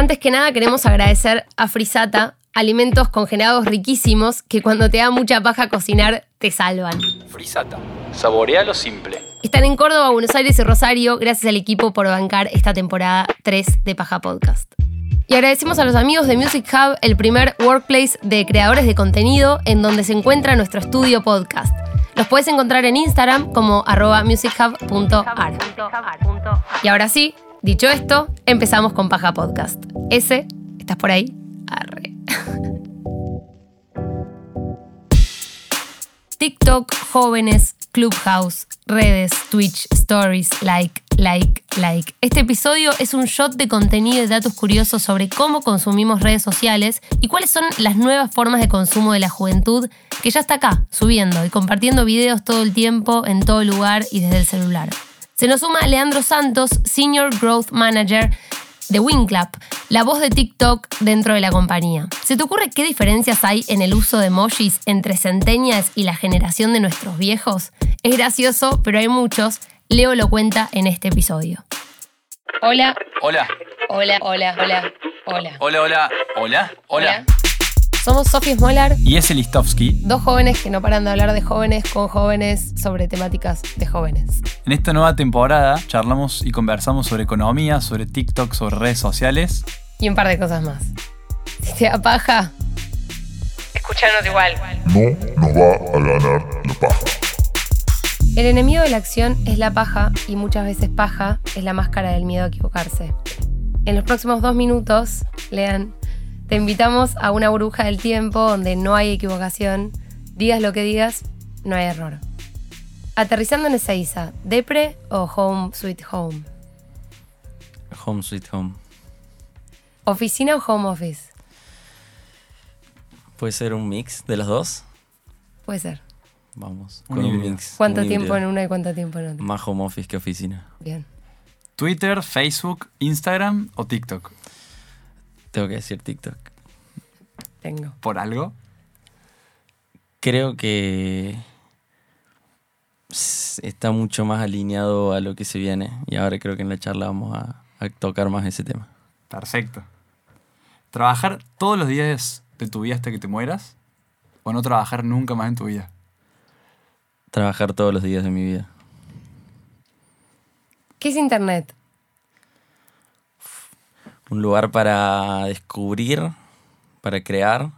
Antes que nada queremos agradecer a Frisata, alimentos congelados riquísimos que cuando te da mucha paja cocinar te salvan. Frisata. Saborea lo simple. Están en Córdoba, Buenos Aires y Rosario. Gracias al equipo por bancar esta temporada 3 de Paja Podcast. Y agradecemos a los amigos de Music Hub, el primer workplace de creadores de contenido en donde se encuentra nuestro estudio podcast. Los puedes encontrar en Instagram como arroba musichub.ar. Y ahora sí, dicho esto, empezamos con Paja Podcast. Ese, ¿estás por ahí? Arre. TikTok, jóvenes, Clubhouse, redes, Twitch, Stories, like, like, like. Este episodio es un shot de contenido y datos curiosos sobre cómo consumimos redes sociales y cuáles son las nuevas formas de consumo de la juventud que ya está acá, subiendo y compartiendo videos todo el tiempo, en todo lugar y desde el celular. Se nos suma Leandro Santos, Senior Growth Manager de Winclap, la voz de TikTok dentro de la compañía. ¿Se te ocurre qué diferencias hay en el uso de emojis entre centenias y la generación de nuestros viejos? Es gracioso, pero hay muchos. Leo lo cuenta en este episodio. Hola. Hola. Hola, hola, hola, hola. Hola, hola. Hola. Hola. Somos Sofía Smolar, Y ese Listovsky. dos jóvenes que no paran de hablar de jóvenes con jóvenes sobre temáticas de jóvenes. En esta nueva temporada charlamos y conversamos sobre economía, sobre TikTok, sobre redes sociales. Y un par de cosas más. Si te da paja, escuchanos igual. no nos va a ganar la paja. El enemigo de la acción es la paja y muchas veces paja es la máscara del miedo a equivocarse. En los próximos dos minutos, lean, te invitamos a una burbuja del tiempo donde no hay equivocación, digas lo que digas, no hay error. Aterrizando en Ezeiza, ¿depre o home sweet home? Home Sweet Home. ¿Oficina o home office? ¿Puede ser un mix de los dos? Puede ser. Vamos. Con un mix. ¿Cuánto un tiempo híbrido. en una y cuánto tiempo en otra? Más home office que oficina. Bien. Twitter, Facebook, Instagram o TikTok. Tengo que decir TikTok. Tengo. ¿Por algo? Creo que está mucho más alineado a lo que se viene. Y ahora creo que en la charla vamos a, a tocar más ese tema. Perfecto. ¿Trabajar todos los días de tu vida hasta que te mueras? ¿O no trabajar nunca más en tu vida? Trabajar todos los días de mi vida. ¿Qué es Internet? Un lugar para descubrir, para crear,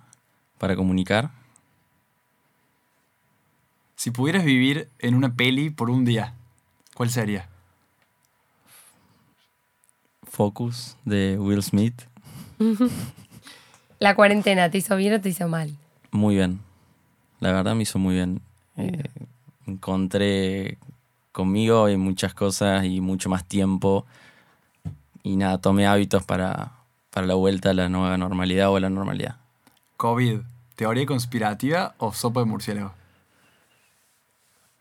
para comunicar. Si pudieras vivir en una peli por un día, ¿cuál sería? Focus de Will Smith. ¿La cuarentena te hizo bien o te hizo mal? Muy bien. La verdad me hizo muy bien. Eh, encontré conmigo y muchas cosas y mucho más tiempo. Y nada, tomé hábitos para, para la vuelta a la nueva normalidad o a la normalidad. COVID, ¿teoría conspirativa o sopa de murciélago?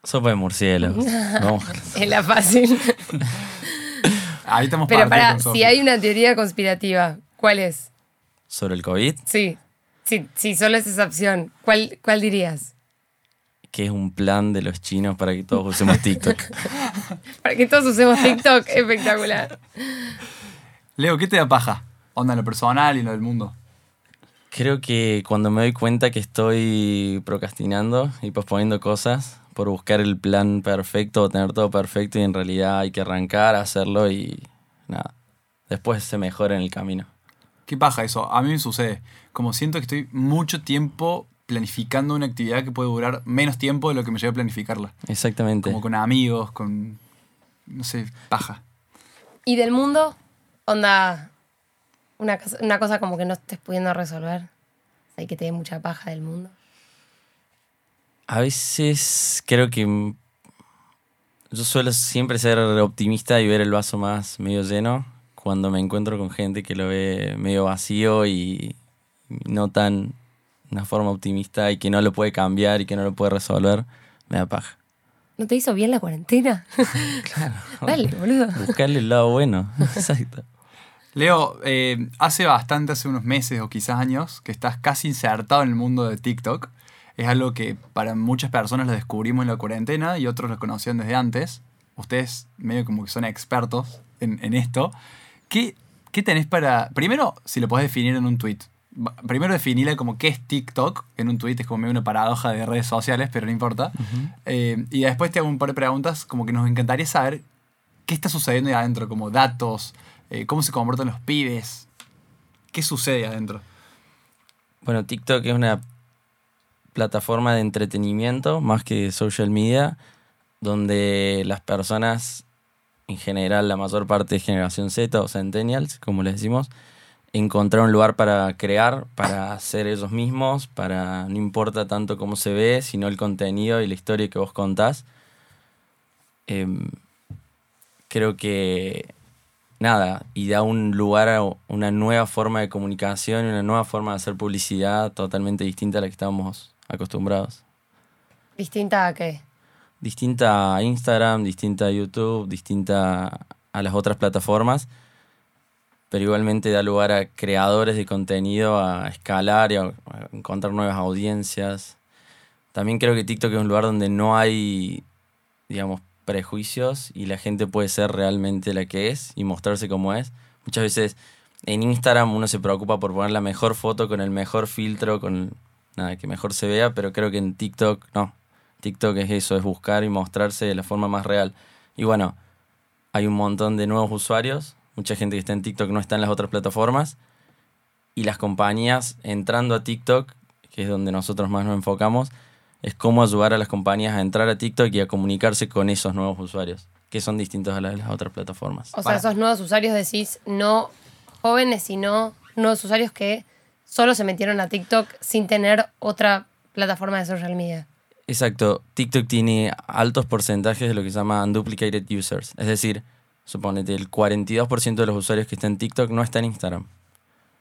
Sopa de murciélagos. Vamos. Es la fácil. Ahí estamos Pero para, si hay una teoría conspirativa, ¿cuál es? Sobre el COVID, Sí, sí, sí, solo es esa opción. ¿Cuál, cuál dirías? Que es un plan de los chinos para que todos usemos TikTok. Para que todos usemos TikTok, espectacular. Leo, ¿qué te da paja? Onda en lo personal y en lo del mundo. Creo que cuando me doy cuenta que estoy procrastinando y posponiendo cosas por buscar el plan perfecto o tener todo perfecto y en realidad hay que arrancar, hacerlo y nada. Después se mejora en el camino. ¿Qué paja eso? A mí me sucede. Como siento que estoy mucho tiempo planificando una actividad que puede durar menos tiempo de lo que me lleva a planificarla. Exactamente. Como con amigos, con... no sé, paja. ¿Y del mundo? Onda, una cosa, una cosa como que no estés pudiendo resolver. Hay que te dé mucha paja del mundo. A veces creo que yo suelo siempre ser optimista y ver el vaso más medio lleno cuando me encuentro con gente que lo ve medio vacío y no tan una forma optimista y que no lo puede cambiar y que no lo puede resolver, me da paja. ¿No te hizo bien la cuarentena? Claro. Dale, boludo. Buscarle el lado bueno. Exacto. Leo, eh, hace bastante, hace unos meses o quizás años, que estás casi insertado en el mundo de TikTok. Es algo que para muchas personas lo descubrimos en la cuarentena y otros lo conocían desde antes. Ustedes medio como que son expertos en, en esto. ¿Qué, ¿qué tenés para. Primero, si lo podés definir en un tweet. Primero definirla como qué es TikTok en un tweet, es como medio una paradoja de redes sociales, pero no importa. Eh, y después te hago un par de preguntas, como que nos encantaría saber qué está sucediendo ahí adentro, como datos, eh, cómo se comportan los pibes, qué sucede adentro. Bueno, TikTok es una plataforma de entretenimiento más que social media, donde las personas, en general la mayor parte de generación Z o centennials, como les decimos, encontrar un lugar para crear, para ser ellos mismos, para no importa tanto cómo se ve, sino el contenido y la historia que vos contás. Em, creo que nada, y da un lugar a una nueva forma de comunicación una nueva forma de hacer publicidad totalmente distinta a la que estábamos acostumbrados. ¿Distinta a qué? Distinta a Instagram, distinta a YouTube, distinta a las otras plataformas, pero igualmente da lugar a creadores de contenido a escalar y a, encontrar nuevas audiencias. También creo que TikTok es un lugar donde no hay, digamos, prejuicios y la gente puede ser realmente la que es y mostrarse como es. Muchas veces en Instagram uno se preocupa por poner la mejor foto con el mejor filtro, con nada que mejor se vea, pero creo que en TikTok no. TikTok es eso, es buscar y mostrarse de la forma más real. Y bueno, hay un montón de nuevos usuarios, mucha gente que está en TikTok no está en las otras plataformas y las compañías entrando a TikTok, que es donde nosotros más nos enfocamos, es cómo ayudar a las compañías a entrar a TikTok y a comunicarse con esos nuevos usuarios, que son distintos a las, las otras plataformas. O sea, Para- esos nuevos usuarios decís no jóvenes, sino nuevos usuarios que solo se metieron a TikTok sin tener otra plataforma de social media. Exacto, TikTok tiene altos porcentajes de lo que se llama unduplicated users, es decir, suponete el 42% de los usuarios que están en TikTok no está en Instagram.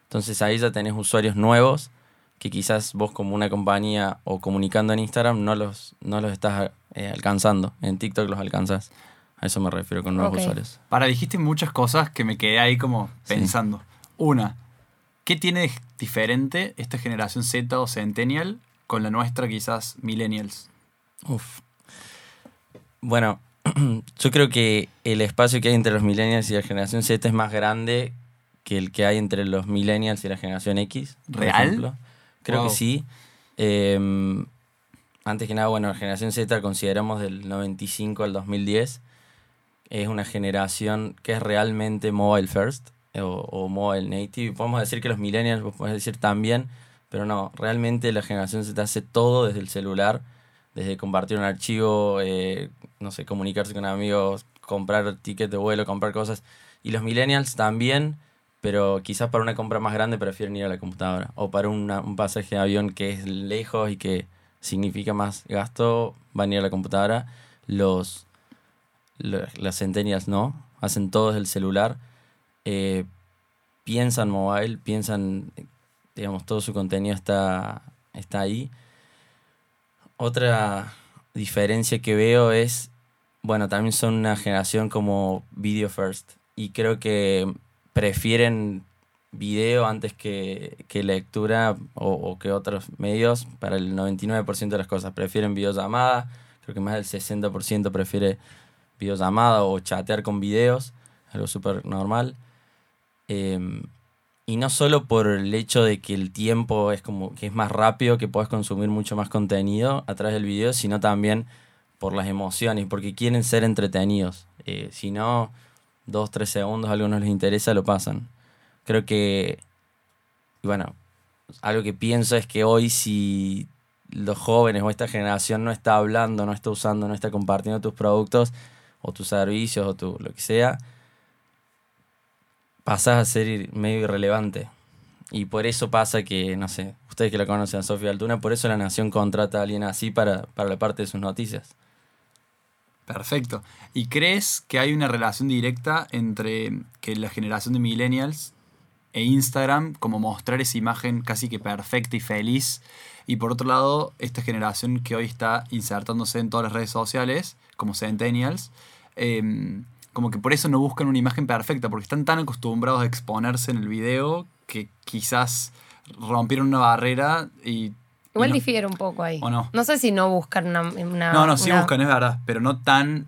Entonces ahí ya tenés usuarios nuevos que quizás vos como una compañía o comunicando en Instagram no los, no los estás eh, alcanzando. En TikTok los alcanzas. A eso me refiero con nuevos usuarios. Para, dijiste muchas cosas que me quedé ahí como pensando. Una, ¿qué tiene de diferente esta generación Z o Centennial con la nuestra quizás Millennials? Uf. Bueno, yo creo que el espacio que hay entre los millennials y la generación Z es más grande que el que hay entre los millennials y la generación X. por ¿Real? ejemplo. Creo Wow. que sí. Eh, antes que nada, bueno, la generación Z consideramos del 95 al 2010. Es una generación que es realmente mobile first o, o mobile native. Podemos decir que los millennials, vos podés decir también, pero no, realmente la generación Z hace todo desde el celular, desde compartir un archivo, eh, no sé, comunicarse con amigos, comprar tickets de vuelo, comprar cosas. Y los millennials también, pero quizás para una compra más grande prefieren ir a la computadora. O para un pasaje de avión que es lejos y que significa más gasto, van a ir a la computadora. Los, lo- las centenias no, hacen todo desde el celular. Eh, piensan mobile, piensan, digamos, todo su contenido está, está ahí. Otra diferencia que veo es, bueno, también son una generación como video first y creo que prefieren video antes que, que lectura o, que otros medios para el 99% de las cosas. Prefieren videollamada, creo que más del 60% prefiere videollamada o chatear con videos, algo súper normal. Em, y no solo por el hecho de que el tiempo es como que es más rápido, que puedes consumir mucho más contenido a través del video, sino también por las emociones, porque quieren ser entretenidos. Eh, si no, dos, tres segundos, algo no les interesa, lo pasan. Creo que, bueno, algo que pienso es que hoy si los jóvenes o esta generación no está hablando, no está usando, no está compartiendo tus productos o tus servicios o tu, lo que sea, pasas a ser medio irrelevante. Y por eso pasa que, no sé, ustedes que la conocen Sofía Altuna, por eso la Nación contrata a alguien así para, para la parte de sus noticias. Perfecto. ¿Y crees que hay una relación directa entre que la generación de millennials e Instagram, como mostrar esa imagen casi que perfecta y feliz? Y por otro lado, esta generación que hoy está insertándose en todas las redes sociales, como centennials, em, como que por eso no buscan una imagen perfecta, porque están tan acostumbrados a exponerse en el video que quizás rompieron una barrera y... Igual no- difiere un poco ahí. ¿O no? sé si no buscan una... una- No, no, sí una- buscan, es verdad, pero no tan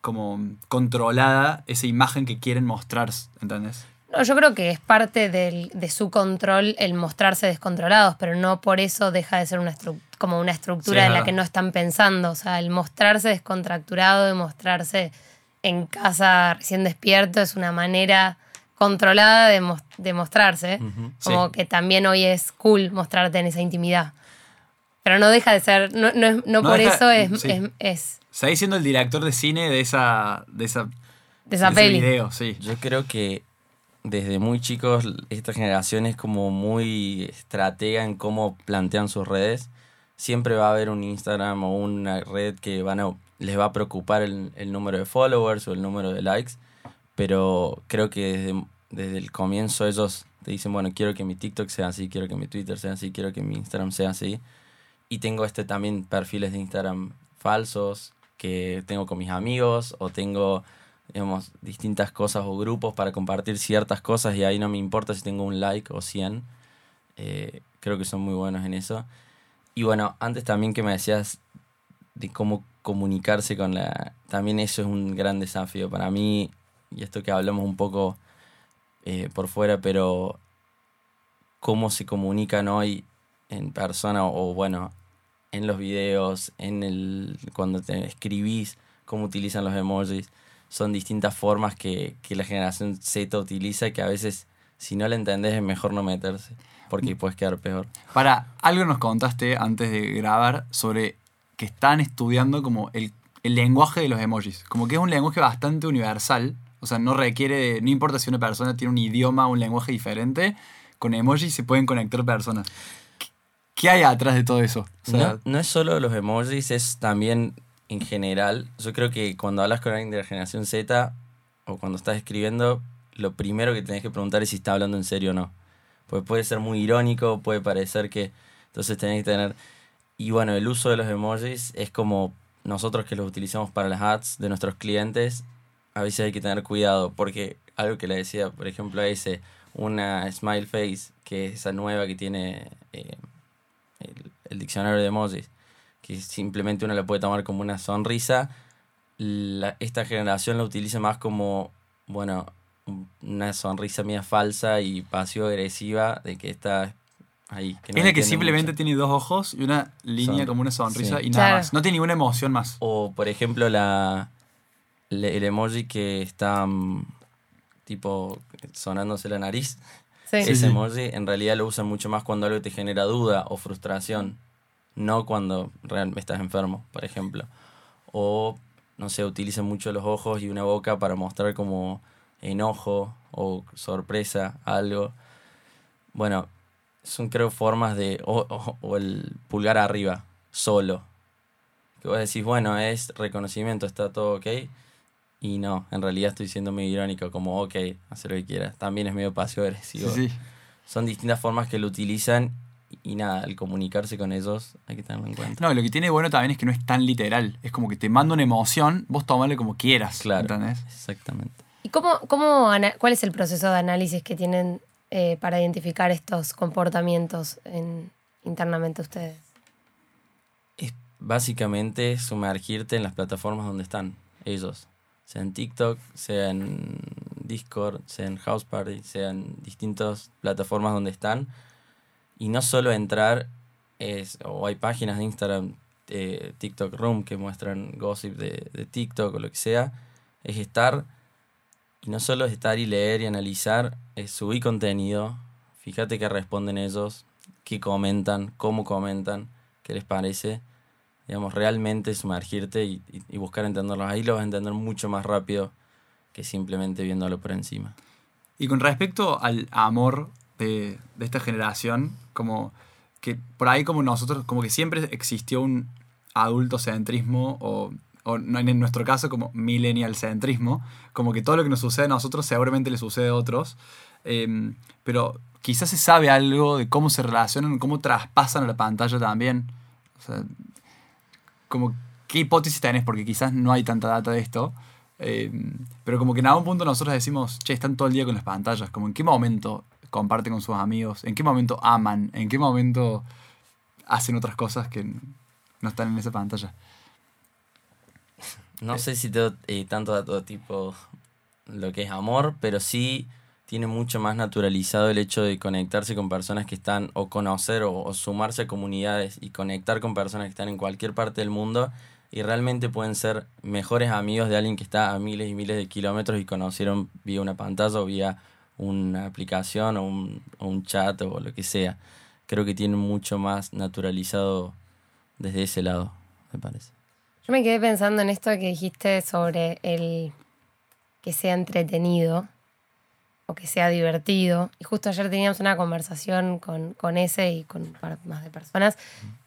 como controlada esa imagen que quieren mostrar, ¿entendés? No, yo creo que es parte del- de su control el mostrarse descontrolados, pero no por eso deja de ser una como una estructura Sí, en la que no están pensando. O sea, el mostrarse descontracturado, de mostrarse en casa recién despierto, es una manera controlada de, mos- de mostrarse. Ujú. Como Sí. que también hoy es cool mostrarte en esa intimidad. Pero no deja de ser, no, no, es- no No por deja- eso es, sí. es, es Seguís siendo el director de cine de esa. de esa. de esa peli. video, sí. Yo creo que desde muy chicos esta generación es como muy estratega en cómo plantean sus redes. Siempre va a haber un Instagram o una red que van a, les va a preocupar el, el número de followers o el número de likes, pero creo que desde, desde el comienzo ellos te dicen, bueno, quiero que mi TikTok sea así, quiero que mi Twitter sea así, quiero que mi Instagram sea así. Y tengo este también perfiles de Instagram falsos que tengo con mis amigos o tengo digamos, distintas cosas o grupos para compartir ciertas cosas y ahí no me importa si tengo un like o 100. Eh, creo que son muy buenos en eso. Y bueno, antes también que me decías de cómo comunicarse con la... También eso es un gran desafío para mí y esto que hablamos un poco eh, por fuera, pero cómo se comunican hoy en persona o bueno, en los videos, en el cuando te escribís, cómo utilizan los emojis. Son distintas formas que, que la generación Z utiliza que a veces si no la entendés es mejor no meterse porque puedes quedar peor. Para, algo nos contaste antes de grabar sobre que están estudiando como el, el lenguaje de los emojis. Como que es un lenguaje bastante universal. O sea, no requiere, no importa si una persona tiene un idioma o un lenguaje diferente, con emojis se pueden conectar personas. ¿Qué, hay atrás de todo eso? No, no es solo los emojis, es también en general. Yo creo que cuando hablas con alguien de la generación Z o cuando estás escribiendo, lo primero que tenés que preguntar es si está hablando en serio o no. Pues puede ser muy irónico, puede parecer que... Entonces tenés que tener... Y bueno, el uso de los emojis es como nosotros que los utilizamos para las ads de nuestros clientes, a veces hay que tener cuidado porque algo que le decía, por ejemplo, a ese, una smile face, que es esa nueva que tiene eh, el, el diccionario de emojis, que simplemente uno la puede tomar como una sonrisa, la- esta generación la utiliza más como, bueno, un- una sonrisa mía falsa y pasivo-agresiva de que está ahí. Que no es la que simplemente mucho. tiene dos ojos y una línea Son- como una sonrisa sí. y nada Claro. más. No tiene ninguna emoción más. O, por ejemplo, la, le- el emoji que está mm, tipo sonándose la nariz. Sí. Sí, Ese sí. emoji en realidad lo usan mucho más cuando algo te genera duda o frustración, no cuando realmente estás enfermo, por ejemplo. O, no sé, utilizan mucho los ojos y una boca para mostrar como enojo o sorpresa, algo. Bueno, son creo formas de... O, o- o el pulgar arriba, solo. Que vos decís, bueno, es reconocimiento, está todo ok. Y no, en realidad estoy siendo medio irónico, como, ok, haz lo que quieras. También es medio pasivo agresivo. Sí, sí. Son distintas formas que lo utilizan y nada, al comunicarse con ellos hay que tenerlo en cuenta. No, lo que tiene bueno también es que no es tan literal. Es como que te manda una emoción, vos tomale como quieras. Claro. ¿Entendés? Exactamente. ¿Y cómo, cómo cuál es el proceso de análisis que tienen eh, para identificar estos comportamientos en- internamente ustedes? Es básicamente sumergirte en las plataformas donde están ellos. Sea en TikTok, sea en Discord, sea en House Party, sea en distintas plataformas donde están. Y no solo entrar, es, o hay páginas de Instagram, eh, TikTok Room, que muestran gossip de, de TikTok o lo que sea. Es estar, y no solo es estar y leer y analizar, es subir contenido. Fíjate qué responden ellos, qué comentan, cómo comentan, qué les parece digamos, realmente sumergirte y, buscar entenderlos. Ahí lo vas a entender mucho más rápido que simplemente viéndolo por encima. Y con respecto al amor de, esta generación, como que por ahí como nosotros, como que siempre existió un adultocentrismo o, o en nuestro caso como millennial centrismo, como que todo lo que nos sucede a nosotros seguramente le sucede a otros, Eh, pero quizás se sabe algo de cómo se relacionan, cómo traspasan a la pantalla también. O sea, como qué hipótesis tenés, porque quizás no hay tanta data de esto. eh, pero como que en algún punto nosotros decimos, che, están todo el día con las pantallas. Como en qué momento comparten con sus amigos, en qué momento aman, en qué momento hacen otras cosas que no están en esa pantalla. No sé si tengo eh, tanto dato tipo lo que es amor, pero sí tiene mucho más naturalizado el hecho de conectarse con personas que están, o conocer o, sumarse a comunidades y conectar con personas que están en cualquier parte del mundo y realmente pueden ser mejores amigos de alguien que está a miles y miles de kilómetros y conocieron vía una pantalla o vía una aplicación o un, o un chat o lo que sea. Creo que tienen mucho más naturalizado desde ese lado, me parece. Yo me quedé pensando en esto que dijiste sobre el que sea entretenido o que sea divertido. Y justo ayer teníamos una conversación con, con ese y con un más de personas,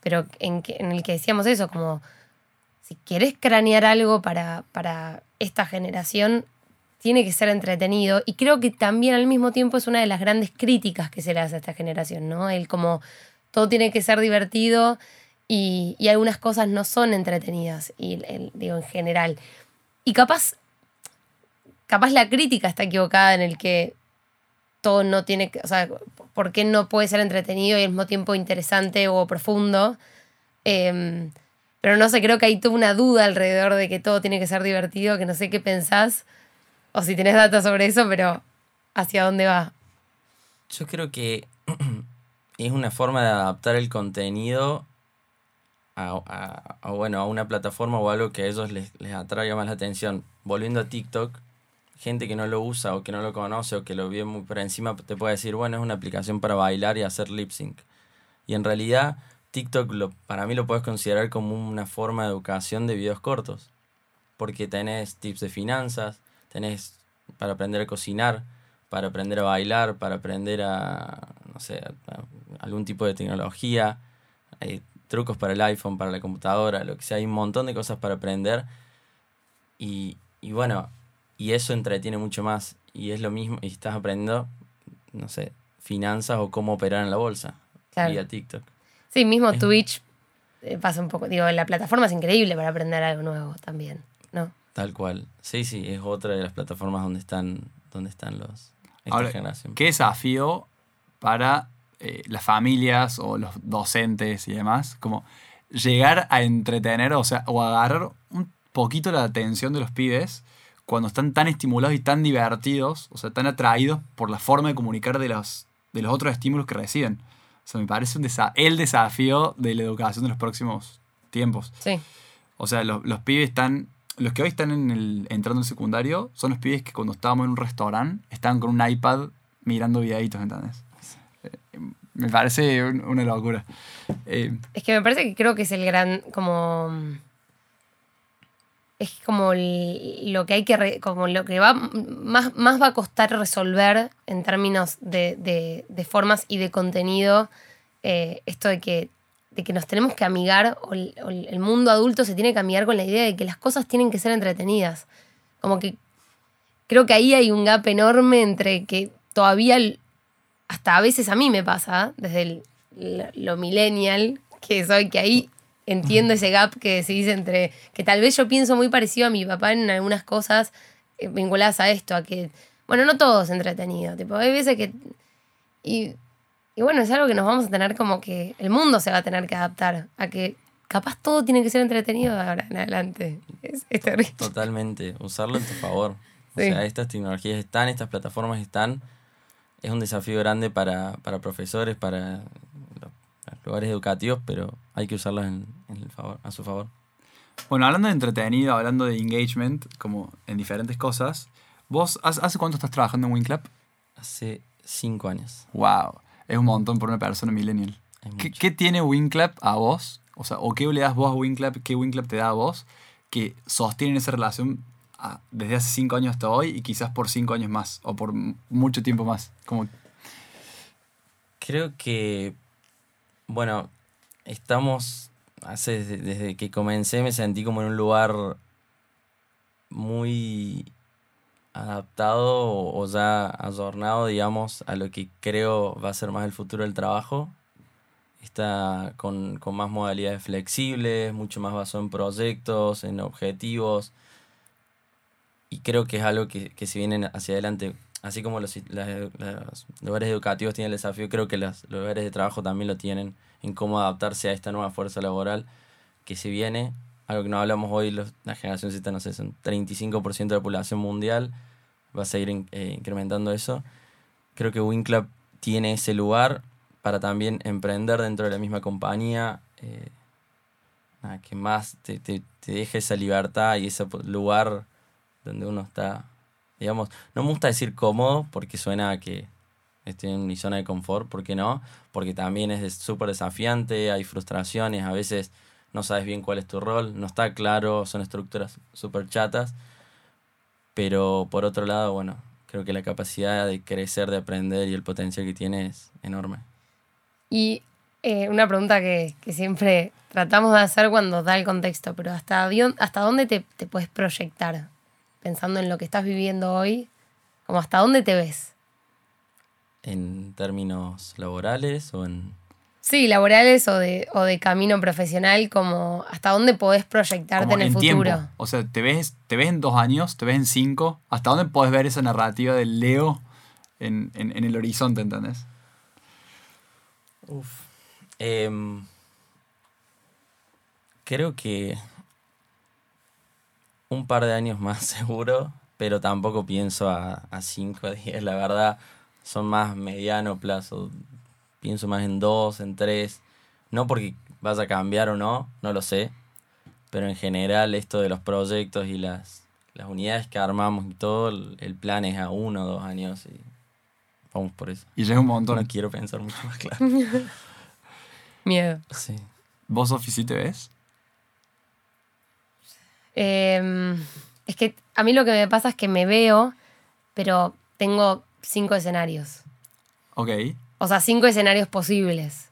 pero en, el que decíamos eso, como si querés cranear algo para, para esta generación, tiene que ser entretenido. Y creo que también al mismo tiempo es una de las grandes críticas que se le hace a esta generación, ¿no? El como todo tiene que ser divertido y, y algunas cosas no son entretenidas, y, digo, en general. Y capaz, capaz la crítica está equivocada en el que todo no tiene que, o sea, ¿por qué no puede ser entretenido y al mismo tiempo interesante o profundo? Em, pero no sé, creo que hay toda una duda alrededor de que todo tiene que ser divertido, que no sé qué pensás, o si tenés datos sobre eso, pero ¿hacia dónde va? Yo creo que es una forma de adaptar el contenido a, a- a, bueno, a una plataforma o algo que a ellos les, les atraiga más la atención. Volviendo a TikTok, gente que no lo usa o que no lo conoce o que lo vio muy por encima te puede decir, bueno, es una aplicación para bailar y hacer lip sync. Y en realidad TikTok lo, para mí lo puedes considerar como una forma de educación de videos cortos. Porque tenés tips de finanzas, tenés para aprender a cocinar, para aprender a bailar, para aprender a, no sé, algún tipo de tecnología, hay trucos para el iPhone, para la computadora, lo que sea, hay un montón de cosas para aprender. Y, y bueno, y eso entretiene mucho más. Y es lo mismo, y estás aprendiendo, no sé, finanzas o cómo operar en la bolsa, Claro. vía TikTok. Sí, mismo Es- Twitch eh, pasa un poco, digo, la plataforma es increíble para aprender algo nuevo también, ¿no? Tal cual. Sí, sí, es otra de las plataformas donde están, donde están los esta Ahora, generación. ¿Qué desafío para eh, las familias o los docentes y demás? Como llegar a entretener, o sea, o agarrar un poquito la atención de los pibes cuando están tan estimulados y tan divertidos, o sea, tan atraídos por la forma de comunicar de los, de los otros estímulos que reciben. O sea, me parece un desa- el desafío de la educación de los próximos tiempos. Sí, O sea, los, los pibes están. Los que hoy están en el, entrando en secundario son los pibes que cuando estábamos en un restaurante estaban con un iPad mirando videitos, ¿entendés? Eh, Me parece un- una locura. Eh, es que me parece que creo que es el gran, como... Es como lo que hay que, como lo que va, más, más va a costar resolver en términos de, de- de formas y de contenido, eh, esto de que, de que nos tenemos que amigar, o el, mundo adulto se tiene que amigar con la idea de que las cosas tienen que ser entretenidas. Como que creo que ahí hay un gap enorme entre que todavía, hasta a veces a mí me pasa, desde el- lo, lo millennial que soy, que ahí entiendo ese gap que se dice entre, que tal vez yo pienso muy parecido a mi papá en algunas cosas eh, vinculadas a esto, a que, bueno, no todo es entretenido, tipo, hay veces que... Y, y bueno, es algo que nos vamos a tener como que el mundo se va a tener que adaptar a que capaz todo tiene que ser entretenido de ahora en adelante. Es, es terrible. Totalmente, usarlo en tu favor. O sea, estas tecnologías están, estas plataformas están. Es un desafío grande para, para profesores, para los, lugares educativos, pero hay que usarlos en, en el favor, a su favor. bueno, hablando de entretenido, hablando de engagement, como en diferentes cosas, ¿vos hace, cuánto estás trabajando en WinClap? Hace cinco años. ¡Wow! Es un montón por una persona millennial. ¿Qué, qué tiene WinClap a vos? O sea, ¿o qué le das vos a WinClap? ¿Qué WinClap te da a vos? Que sostienen esa relación desde hace cinco años hasta hoy y quizás por cinco años más o por mucho tiempo más. Como, Creo que, bueno, estamos, hace, desde, que comencé me sentí como en un lugar muy adaptado o, ya adornado, digamos, a lo que creo va a ser más el futuro del trabajo. Está con, con más modalidades flexibles, mucho más basado en proyectos, en objetivos. Y creo que es algo que, que si hacia adelante, así como los, las- lugares educativos tienen el desafío, creo que los lugares de trabajo también lo tienen en cómo adaptarse a esta nueva fuerza laboral que se viene. Algo que no hablamos hoy, los- la generación Z, no sé, son 35% de la población mundial, va a seguir eh, incrementando eso. creo que Winclub tiene ese lugar para también emprender dentro de la misma compañía. eh, que más te, te, te deje esa libertad y ese lugar donde uno está, digamos, no me gusta decir cómodo porque suena que estoy en mi zona de confort, ¿por qué no? Porque también es súper desafiante, hay frustraciones, a veces no sabes bien cuál es tu rol, no está claro, son estructuras súper chatas, pero por otro lado, bueno, creo que la capacidad de crecer, de aprender y el potencial que tiene es enorme. Y eh, una pregunta que, siempre tratamos de hacer cuando da el contexto, pero ¿hasta, hasta dónde te, te puedes proyectar? Pensando en lo que estás viviendo hoy, como hasta dónde te ves. En términos laborales o en... Sí, laborales o de, o de camino profesional, como hasta dónde podés proyectarte Como en el en futuro. tiempo. O sea, ¿te ves, ¿te ves en dos años? ¿Te ves en cinco? ¿Hasta dónde puedes ver esa narrativa del Leo en, en- en el horizonte, ¿entendés? Uf. Em, creo que un par de años más seguro, pero tampoco pienso a, a cinco o diez, la verdad, son más mediano plazo. Pienso más en dos, en tres. No porque vaya a cambiar o no, no lo sé. Pero en general esto de los proyectos y las, las unidades que armamos y todo, el, el plan es a uno o dos años y vamos por eso. Y llega un montón. No quiero pensar mucho más claro. Miedo. Sí. ¿Vos, Sofi, sí te ves? Eh, es que a mí lo que me pasa es que me veo, pero tengo cinco escenarios. Ok. O sea, cinco escenarios posibles.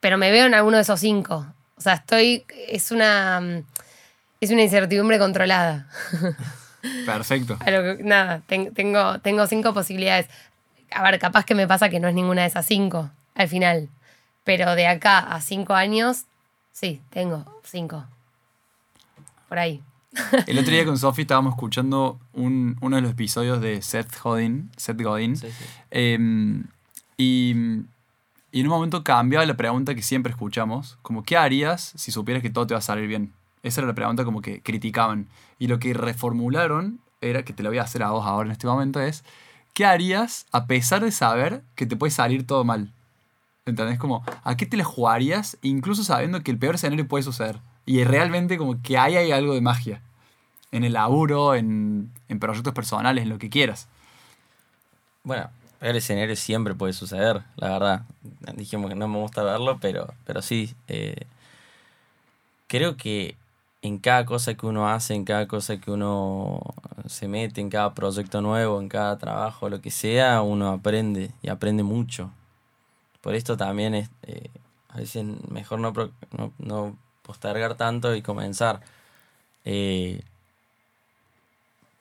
Pero me veo en alguno de esos cinco. O sea, estoy. Es una. mm, Es una incertidumbre controlada. Perfecto. Que- nada, ten- tengo, tengo cinco posibilidades. A ver, capaz que me pasa que no es ninguna de esas cinco al final. Pero de acá a cinco años, sí, tengo cinco. Por ahí. El otro día con Sofi estábamos escuchando un- uno de los episodios de Seth Godin. Seth Godin. Sí, sí. Em, y, y en un momento cambiaba la pregunta que siempre escuchamos, como ¿qué harías si supieras que todo te va a salir bien? Esa era la pregunta como que criticaban. Y lo que reformularon era, que te lo voy a hacer a vos ahora en este momento, es ¿qué harías a pesar de saber que te puede salir todo mal? ¿Entendés? Como, ¿a qué te le jugarías incluso sabiendo que el peor escenario puede suceder? Y realmente como que ahí hay algo de magia. En el laburo, en, en proyectos personales, en lo que quieras. Bueno, el escenario siempre puede suceder, la verdad. Dijimos que no me gusta verlo, pero, pero sí. eh, creo que en cada cosa que uno hace, en cada cosa que uno se mete, en cada proyecto nuevo, en cada trabajo, lo que sea, uno aprende y aprende mucho. Por esto también es eh, a veces mejor no, no, no postergar tanto y comenzar. Eh,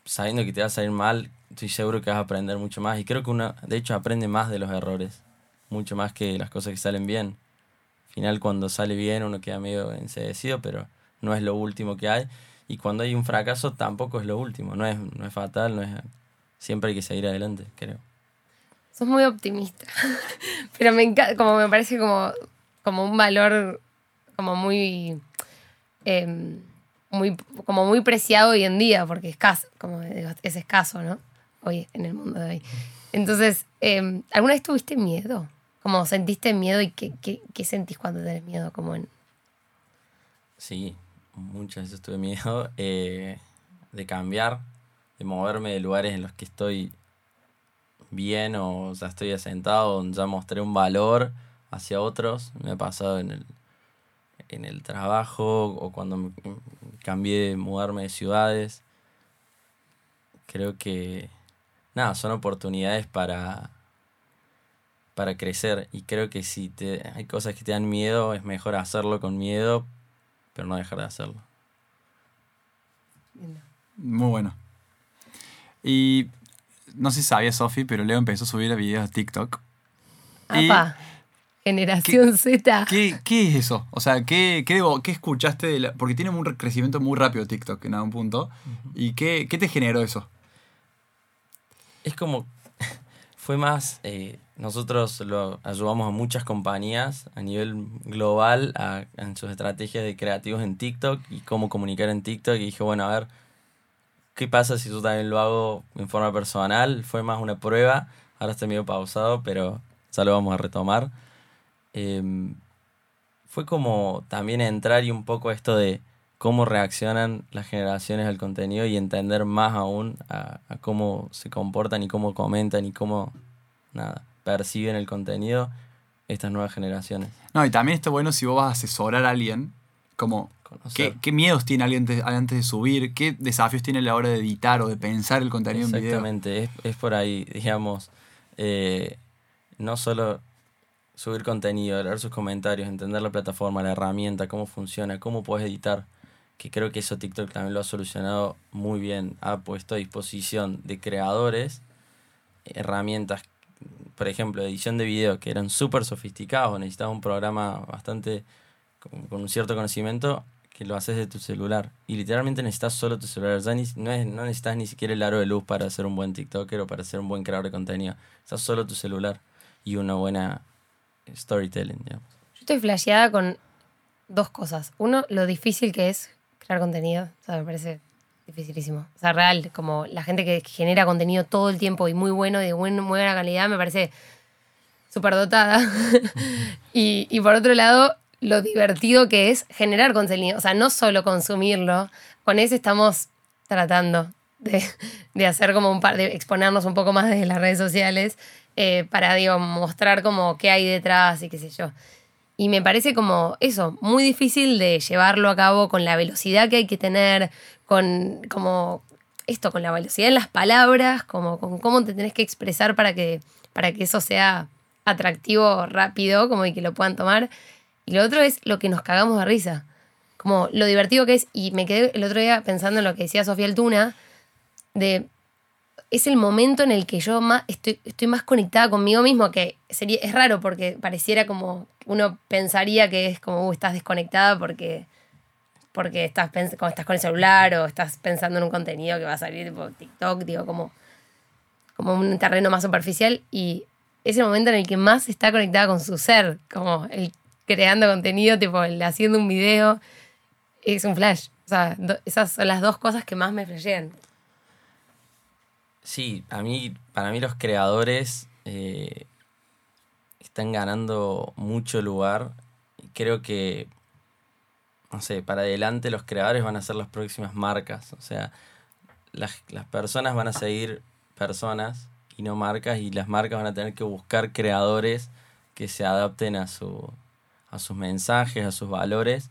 sabiendo que te va a salir mal, estoy seguro que vas a aprender mucho más. Y creo que uno, de hecho, aprende más de los errores, mucho más que las cosas que salen bien. Al final, cuando sale bien, uno queda medio ensedecido, pero no es lo último que hay. Y cuando hay un fracaso, tampoco es lo último. No es, no es fatal, no es. Siempre hay que seguir adelante, creo. Sos muy optimista. Pero me encanta, como me parece como, como un valor como muy, eh, muy, como muy preciado hoy en día, porque es escaso, como es escaso, ¿no? Hoy en el mundo de hoy. Entonces, eh, ¿alguna vez tuviste miedo? Como sentiste miedo y qué, qué, sentís cuando tenés miedo? Como en, Sí, muchas veces tuve miedo eh, de cambiar, de moverme de lugares en los que estoy bien o ya estoy asentado, ya mostré un valor hacia otros. Me ha pasado en el, en el trabajo o cuando me- cambié de mudarme de ciudades. Creo que, nada, son oportunidades para, para crecer y creo que si te, hay cosas que te dan miedo, es mejor hacerlo con miedo, pero no dejar de hacerlo. Muy bueno. Y no sé si sabía Sofi, pero Leo empezó a subir videos a TikTok. Y- Generación Z. ¿Qué, qué es eso? O sea, ¿qué, qué, debo- qué escuchaste? de la- porque tiene un re- crecimiento muy rápido TikTok en algún punto. ¿Y qué, qué te generó eso? Es como, fue más, eh, nosotros lo ayudamos a muchas compañías a nivel global a- en sus estrategias de creativos en TikTok y cómo comunicar en TikTok. Y dije, bueno, a ver, ¿qué pasa si yo también lo hago en forma personal? Fue más una prueba, Ahora está medio pausado, pero ya lo vamos a retomar. Em, fue como también entrar y un poco esto de cómo reaccionan las generaciones al contenido y entender más aún a, a cómo se comportan y cómo comentan y cómo nada, perciben el contenido estas nuevas generaciones. No, y también está bueno si vos vas a asesorar a alguien, como. ¿qué, qué miedos tiene alguien antes, antes de subir, qué desafíos tiene a la hora de editar o de pensar el contenido en video. Exactamente, es, es por ahí, digamos, eh, no solo subir contenido, leer sus comentarios, entender la plataforma, la herramienta, cómo funciona, cómo puedes editar, que creo que eso TikTok también lo ha solucionado muy bien, ha puesto a disposición de creadores herramientas, por ejemplo, edición de video, que eran súper sofisticados, necesitabas un programa bastante con, un cierto conocimiento que lo haces de tu celular. Y literalmente necesitas solo tu celular. Ya ni- no, es- no necesitas ni siquiera el aro de luz para ser un buen TikToker o para ser un buen creador de contenido. Necesitas solo tu celular y una buena storytelling, digamos. Yo estoy flasheada con dos cosas. Uno, lo difícil que es crear contenido. O sea, me parece dificilísimo. O sea, real, como la gente que genera contenido todo el tiempo y muy bueno, de buen- muy buena calidad, me parece súper dotada. y, y por otro lado, lo divertido que es generar contenido. O sea, no solo consumirlo. Con eso estamos tratando de, de hacer como un par, de exponernos un poco más desde las redes sociales eh, para, digo, mostrar como qué hay detrás y qué sé yo. Y me parece como eso, muy difícil de llevarlo a cabo con la velocidad que hay que tener, con como esto, con la velocidad en las palabras, como con cómo te tenés que expresar para que, para que eso sea atractivo rápido, como y que lo puedan tomar. Y lo otro es lo que nos cagamos de risa. Como lo divertido que es, y me quedé el otro día pensando en lo que decía Sofía Altuna, de es el momento en el que yo más estoy, estoy más conectada conmigo mismo, que sería, es raro porque pareciera como uno pensaría que es como "Uh, estás desconectada porque, porque estás, como estás con el celular o estás pensando en un contenido que va a salir tipo TikTok, digo, como, como un terreno más superficial y es el momento en el que más está conectada con su ser, como el creando contenido, tipo el haciendo un video, es un flash. O sea, esas son las dos cosas que más me flashean. Sí, a mí, para mí los creadores eh, están ganando mucho lugar. Creo que, no sé, para adelante los creadores van a ser las próximas marcas. O sea, las, las personas van a seguir personas y no marcas y las marcas van a tener que buscar creadores que se adapten a, su, a sus mensajes, a sus valores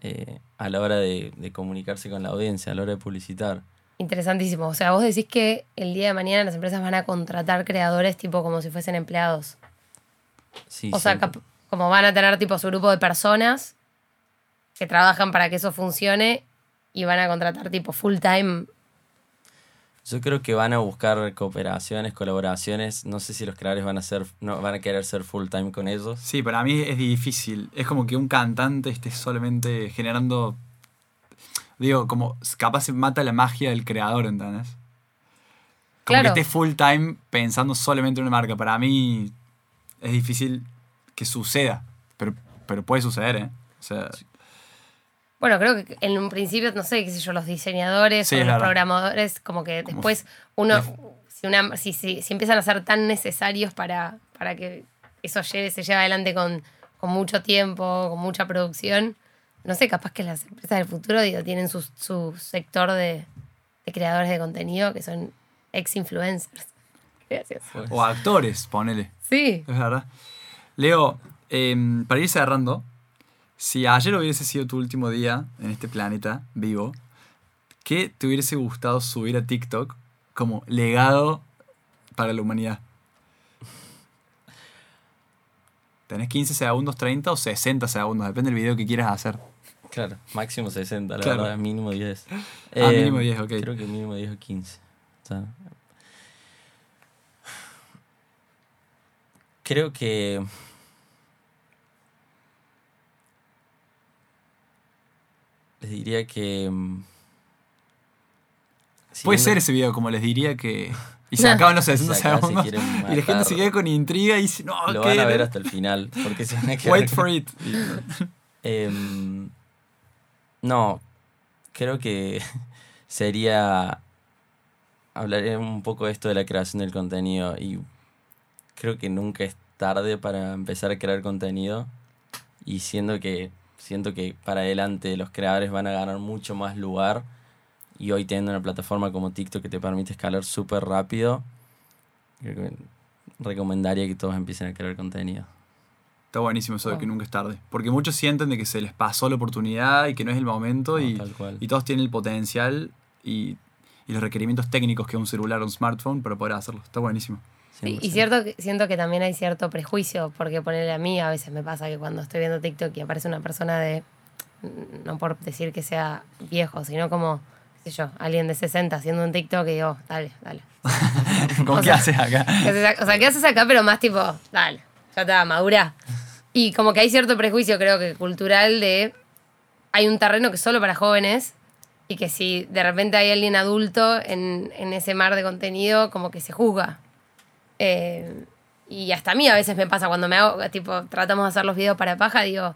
eh, a la hora de, de comunicarse con la audiencia, a la hora de publicitar. Interesantísimo. O sea, vos decís que el día de mañana las empresas van a contratar creadores tipo como si fuesen empleados. Sí, o sea, siempre. como van a tener tipo su grupo de personas que trabajan para que eso funcione y van a contratar tipo full time. Yo creo que van a buscar cooperaciones, colaboraciones. No sé si los creadores van a ser, no, van a querer ser full time con ellos. Sí, para mí es difícil. Es como que un cantante esté solamente generando. Digo, como capaz se mata la magia del creador, ¿entendés? Como Claro. que esté full time pensando solamente en una marca. Para mí es difícil que suceda. Pero, pero puede suceder, ¿eh? O sea, Bueno, creo que en un principio, no sé, qué sé yo, los diseñadores Sí, o los verdad. programadores, como que después uno, si, una, si, si, si empiezan a ser tan necesarios para, para que eso lleve, se lleve adelante con, con mucho tiempo, con mucha producción, no sé, capaz que las empresas del futuro digo, tienen su, su sector de, de creadores de contenido que son ex-influencers. Gracias. Pues, o actores, ponele. Sí. Es verdad. Leo, em, para ir cerrando, si ayer hubiese sido tu último día en este planeta vivo, ¿qué te hubiese gustado subir a TikTok como legado para la humanidad? Tenés 15 segundos, 30 o 60 segundos, depende del video que quieras hacer. Claro, máximo 60, la Claro. verdad, mínimo 10. Ah, mínimo 10, ok. Creo que mínimo 10 o 15. O sea, creo que. Les diría que. mm, Puede siguiendo- ser ese video, como les diría que... Y se acaban los 60 Se acaba, se segundos y la gente se queda con intriga y dice, no, Lo ¿qué van a ver hasta el final. Porque se van a quedar Wait for it. Em, no, creo que sería. Hablaré un poco de esto de la creación del contenido y creo que nunca es tarde para empezar a crear contenido y siendo que siento que para adelante los creadores van a ganar mucho más lugar y hoy teniendo una plataforma como TikTok que te permite escalar súper rápido, recomendaría que todos empiecen a crear contenido. Está buenísimo eso de que nunca es tarde. Porque muchos sienten de que se les pasó la oportunidad y que no es el momento No, y, tal cual. y todos tienen el potencial y, y los requerimientos técnicos que un celular o un smartphone para poder hacerlo. Está buenísimo. Sí, 100%. y cierto, que- siento que también hay cierto prejuicio, porque ponerle a mí a veces me pasa que cuando estoy viendo TikTok y aparece una persona de, no por decir que sea viejo, sino como, qué sé yo, alguien de 60 haciendo un TikTok y digo, dale, dale. ¿Cómo O qué sea, haces acá? ¿Qué haces acá? O sea, ¿qué haces acá? Pero más tipo, dale, ya está, madura. Y como que hay cierto prejuicio, creo que cultural, de hay un terreno que es solo para jóvenes y que si de repente hay alguien adulto en, en ese mar de contenido, como que se juzga. Eh, y hasta a mí a veces me pasa cuando me hago, tipo, tratamos de hacer los videos para paja, digo,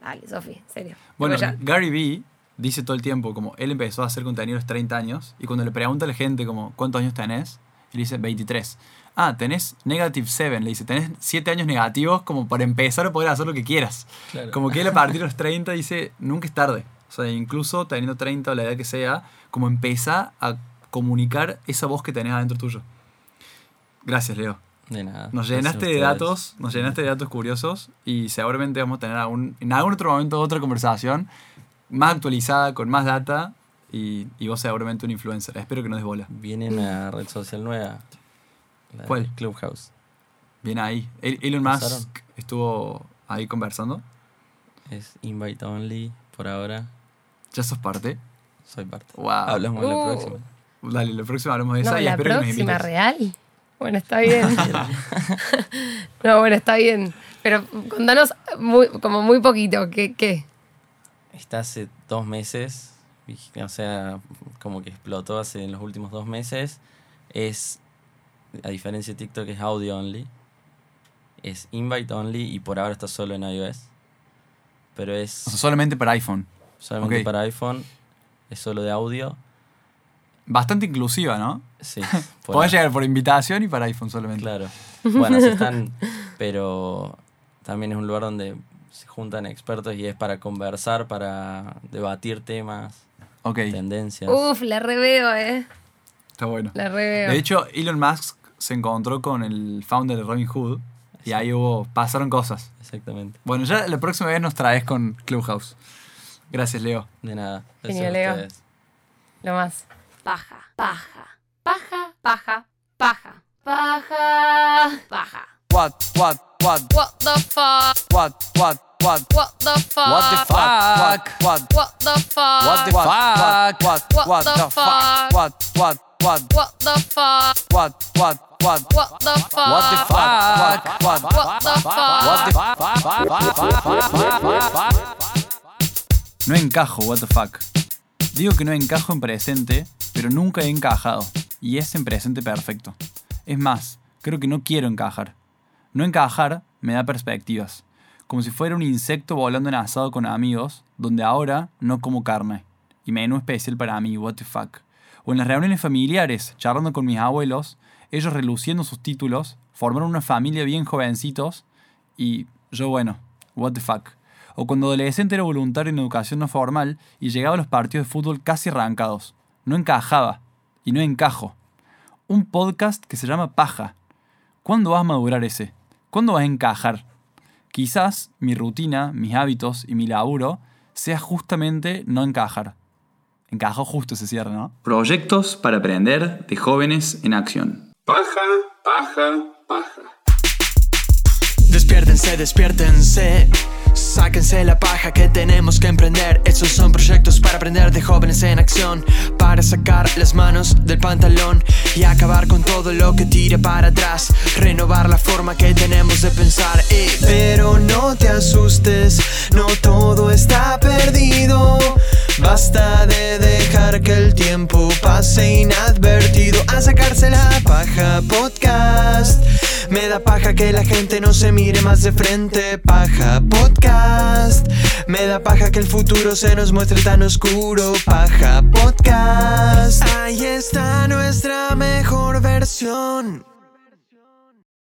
dale, Sofi, en serio. Bueno, Gary Vee dice todo el tiempo como él empezó a hacer contenido a los 30 años y cuando le pregunta a la gente como ¿cuántos años tenés? Le dice 23. Ah, tenés negative 7, le dice, tenés 7 años negativos como para empezar a poder hacer lo que quieras. Claro. Como que él a partir de los 30 dice, nunca es tarde. O sea, incluso teniendo 30 o la edad que sea, como empieza a comunicar esa voz que tenés adentro tuyo. Gracias, Leo. De nada. Nos llenaste de datos, nos llenaste de datos curiosos y seguramente vamos a tener algún, en algún otro momento otra conversación más actualizada, con más data y, y vos seguramente un influencer. Espero que no des bola. Viene una red social nueva. ¿Cuál? Clubhouse. Bien ahí. El- Elon ¿Pasaron? Musk estuvo ahí conversando. Es invite only por ahora. Ya sos parte. Soy parte. Wow. Hablamos en la Uh. próxima. Dale, la próxima hablamos de esa No, y la espero que nos próxima, invites. ¿real? Bueno, está bien. no, bueno, está bien. Pero contanos muy, como muy poquito, ¿qué? qué? Está hace dos meses. O sea, como que explotó hace en los últimos dos meses. Es, a diferencia de TikTok, es audio only. Es invite only y por ahora está solo en iOS. Pero es O sea, solamente para iPhone. solamente para iPhone. Es solo de audio. Bastante inclusiva, ¿no? Sí. Podés llegar por invitación y para iPhone solamente. Claro. Bueno, sí están, pero también es un lugar donde se juntan expertos y es para conversar, para debatir temas, Ok, tendencias. Uf, la reveo, ¿eh? está bueno. La reveo. De hecho, Elon Musk se encontró con el founder de Robin Hood y ahí hubo, pasaron cosas. Exactamente. Bueno, ya la próxima vez nos traes con Clubhouse. Gracias, Leo. De nada. Genial, Leo. ustedes. Lo más. Paja, paja, paja, paja, paja, paja, paja. What, what, what, What the fuck? what, what, what, What the fuck? what the fuck, what, What the fuck? what the fuck, what, What what the the fuck, fuck? what, what, what, What the fuck? what, what, what, What the fuck? what the fuck, what, What the fuck? what the No encajo, what the fuck. Digo que no encajo en presente, pero nunca he encajado. Y es en presente perfecto. Es más, creo que no quiero encajar. No encajar me da perspectivas. Como si fuera un insecto volando en asado con amigos, donde ahora no como carne. Y menú especial para mí, what the fuck. O en las reuniones familiares, charlando con mis abuelos, ellos reluciendo sus títulos, formaron una familia bien jovencitos y yo, bueno, what the fuck. O cuando adolescente era voluntario en educación no formal y llegaba a los partidos de fútbol casi arrancados. No encajaba. Y no encajo. Un podcast que se llama Paja. ¿Cuándo vas a madurar ese? ¿Cuándo vas a encajar? Quizás mi rutina, mis hábitos y mi laburo sea justamente no encajar. Encajó justo ese cierre, ¿no? Proyectos para aprender de jóvenes en acción. Paja, paja, paja. Despiértense, despiértense. Sáquense la paja que tenemos que emprender. Estos son proyectos para aprender de jóvenes en acción. Para sacar las manos del pantalón y acabar con todo lo que tire para atrás. Renovar la forma que tenemos de pensar. Pero no te asustes, no todo está perdido. Basta de dejar que el tiempo pase inadvertido. A sacarse la paja podcast. Me da paja que la gente no se mire más de frente. Paja podcast. Me da paja que el futuro se nos muestre tan oscuro. Paja podcast. Ahí está nuestra mejor versión.